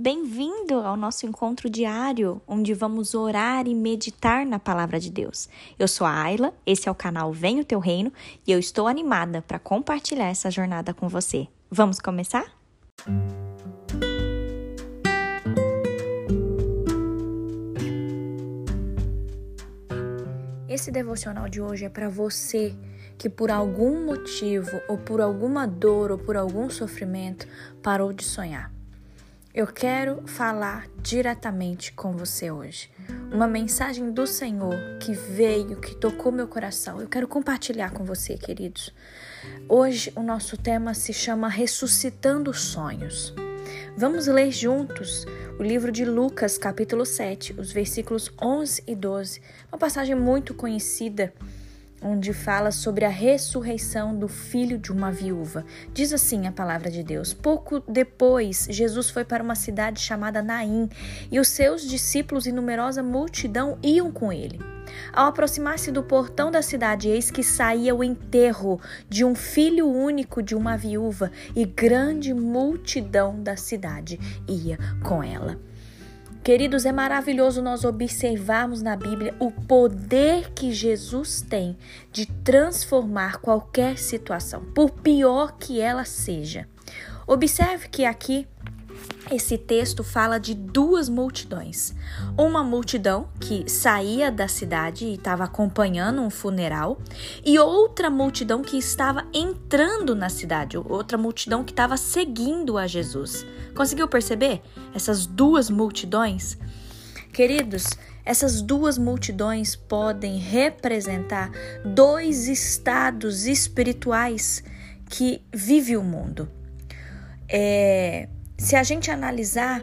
Bem-vindo ao nosso encontro diário, onde vamos orar e meditar na palavra de Deus. Eu sou a Ayla, esse é o canal Vem o Teu Reino e eu estou animada para compartilhar essa jornada com você. Vamos começar? Esse devocional de hoje é para você que por algum motivo, ou por alguma dor, ou por algum sofrimento, parou de sonhar. Eu quero falar diretamente com você hoje. Uma mensagem do Senhor que veio, que tocou meu coração. Eu quero compartilhar com você, queridos. Hoje o nosso tema se chama Ressuscitando Sonhos. Vamos ler juntos o livro de Lucas, capítulo 7, os versículos 11 e 12. Uma passagem muito conhecida onde fala sobre a ressurreição do filho de uma viúva. Diz assim a palavra de Deus: Pouco depois, Jesus foi para uma cidade chamada Naim, e os seus discípulos e numerosa multidão iam com ele. Ao aproximar-se do portão da cidade, eis que saía o enterro de um filho único de uma viúva, e grande multidão da cidade ia com ela. Queridos, é maravilhoso nós observarmos na Bíblia o poder que Jesus tem de transformar qualquer situação, por pior que ela seja. Observe que aqui esse texto fala de duas multidões. Uma multidão que saía da cidade e estava acompanhando um funeral, e outra multidão que estava entrando na cidade, outra multidão que estava seguindo a Jesus. Conseguiu perceber essas duas multidões? Queridos, essas duas multidões podem representar dois estados espirituais que vive o mundo. É, se a gente analisar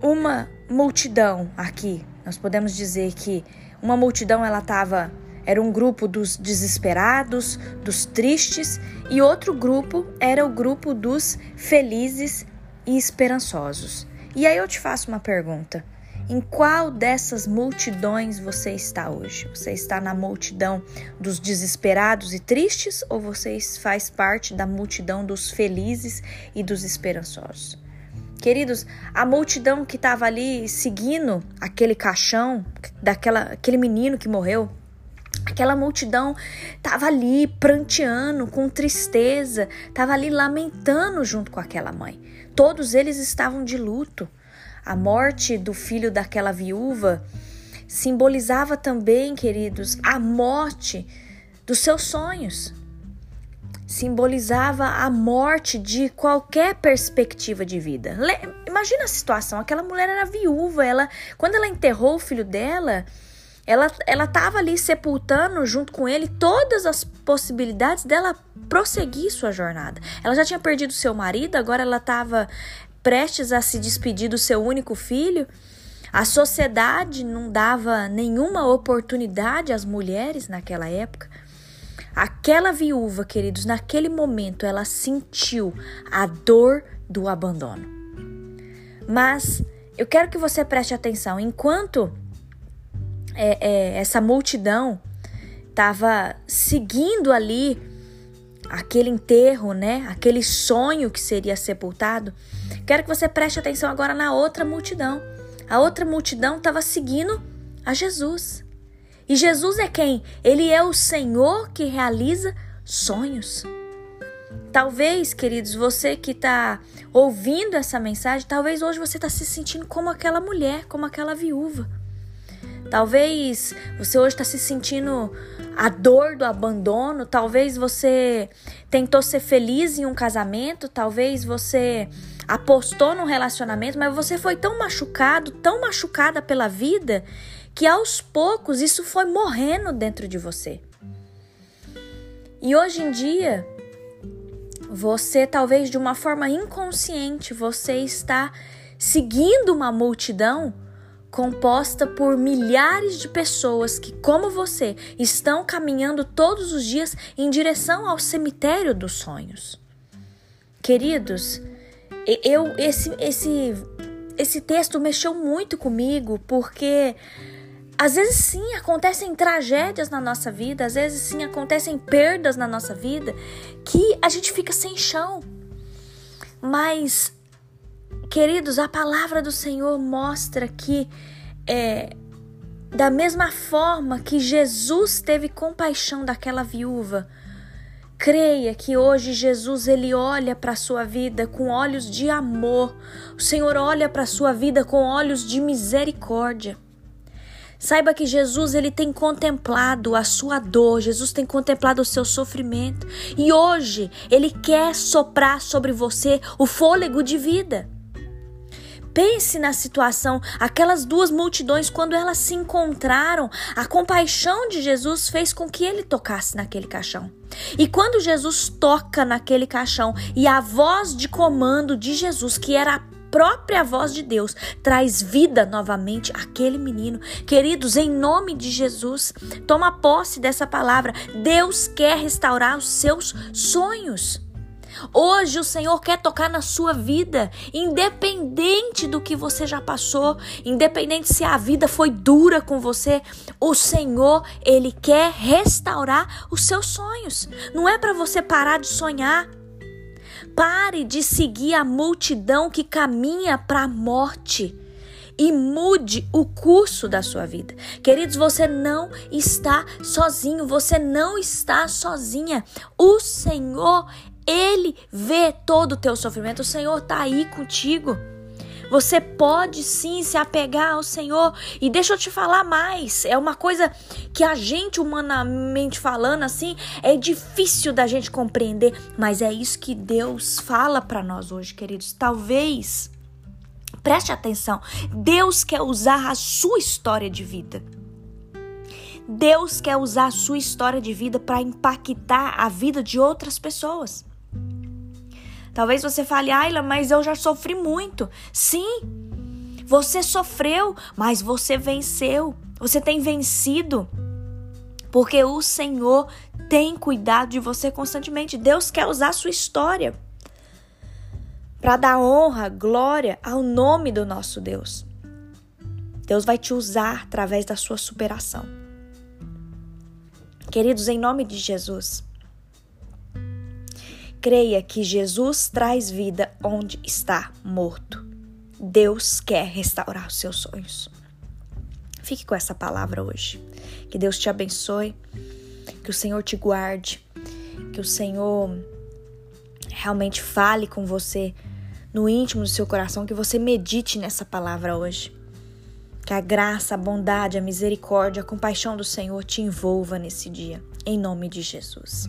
uma multidão aqui, nós podemos dizer que uma multidão ela estava era um grupo dos desesperados, dos tristes, e outro grupo era o grupo dos felizes e esperançosos. E aí eu te faço uma pergunta: em qual dessas multidões você está hoje? Você está na multidão dos desesperados e tristes ou você faz parte da multidão dos felizes e dos esperançosos? Queridos, a multidão que estava ali seguindo aquele caixão daquela aquele menino que morreu, aquela multidão estava ali pranteando com tristeza, estava ali lamentando junto com aquela mãe. Todos eles estavam de luto. A morte do filho daquela viúva simbolizava também, queridos, a morte dos seus sonhos. Simbolizava a morte de qualquer perspectiva de vida. Imagina a situação, aquela mulher era viúva, ela quando ela enterrou o filho dela, ela ela estava ali sepultando junto com ele todas as possibilidades dela prosseguir sua jornada. Ela já tinha perdido seu marido, agora ela estava prestes a se despedir do seu único filho, a sociedade não dava nenhuma oportunidade às mulheres naquela época. Aquela viúva, queridos, naquele momento ela sentiu a dor do abandono. Mas eu quero que você preste atenção: enquanto é, é, essa multidão estava seguindo ali aquele enterro, né? Aquele sonho que seria sepultado. Quero que você preste atenção agora na outra multidão. A outra multidão estava seguindo a Jesus. E Jesus é quem? Ele é o Senhor que realiza sonhos. Talvez, queridos, você que está ouvindo essa mensagem, talvez hoje você está se sentindo como aquela mulher, como aquela viúva. Talvez você hoje está se sentindo a dor do abandono. Talvez você tentou ser feliz em um casamento. Talvez você apostou num relacionamento, mas você foi tão machucado, tão machucada pela vida, que aos poucos isso foi morrendo dentro de você. E hoje em dia, você talvez de uma forma inconsciente, você está seguindo uma multidão composta por milhares de pessoas que, como você, estão caminhando todos os dias em direção ao cemitério dos sonhos. Queridos, eu esse esse esse texto mexeu muito comigo porque às vezes sim acontecem tragédias na nossa vida, às vezes sim acontecem perdas na nossa vida que a gente fica sem chão. Mas Queridos, a palavra do Senhor mostra que é, da mesma forma que Jesus teve compaixão daquela viúva, creia que hoje Jesus ele olha para a sua vida com olhos de amor. O Senhor olha para a sua vida com olhos de misericórdia. Saiba que Jesus ele tem contemplado a sua dor, Jesus tem contemplado o seu sofrimento e hoje ele quer soprar sobre você o fôlego de vida. Pense na situação, aquelas duas multidões, quando elas se encontraram, a compaixão de Jesus fez com que ele tocasse naquele caixão. E quando Jesus toca naquele caixão e a voz de comando de Jesus, que era a própria voz de Deus traz vida novamente àquele menino. Queridos, em nome de Jesus, toma posse dessa palavra. Deus quer restaurar os seus sonhos. Hoje o Senhor quer tocar na sua vida, independente do que você já passou, independente se a vida foi dura com você, o Senhor, ele quer restaurar os seus sonhos. Não é para você parar de sonhar, Pare de seguir a multidão que caminha para a morte e mude o curso da sua vida. Queridos, você não está sozinho, você não está sozinha. O Senhor, ele vê todo o teu sofrimento. O Senhor está aí contigo. Você pode sim se apegar ao Senhor. E deixa eu te falar mais. É uma coisa que a gente, humanamente falando assim, é difícil da gente compreender. Mas é isso que Deus fala para nós hoje, queridos. Talvez. Preste atenção. Deus quer usar a sua história de vida. Deus quer usar a sua história de vida para impactar a vida de outras pessoas. Talvez você fale, Ayla, mas eu já sofri muito. Sim, você sofreu, mas você venceu. Você tem vencido. Porque o Senhor tem cuidado de você constantemente. Deus quer usar a sua história para dar honra, glória ao nome do nosso Deus. Deus vai te usar através da sua superação. Queridos, em nome de Jesus, Creia que Jesus traz vida onde está morto. Deus quer restaurar os seus sonhos. Fique com essa palavra hoje. Que Deus te abençoe, que o Senhor te guarde, que o Senhor realmente fale com você no íntimo do seu coração, que você medite nessa palavra hoje. Que a graça, a bondade, a misericórdia, a compaixão do Senhor te envolva nesse dia, em nome de Jesus.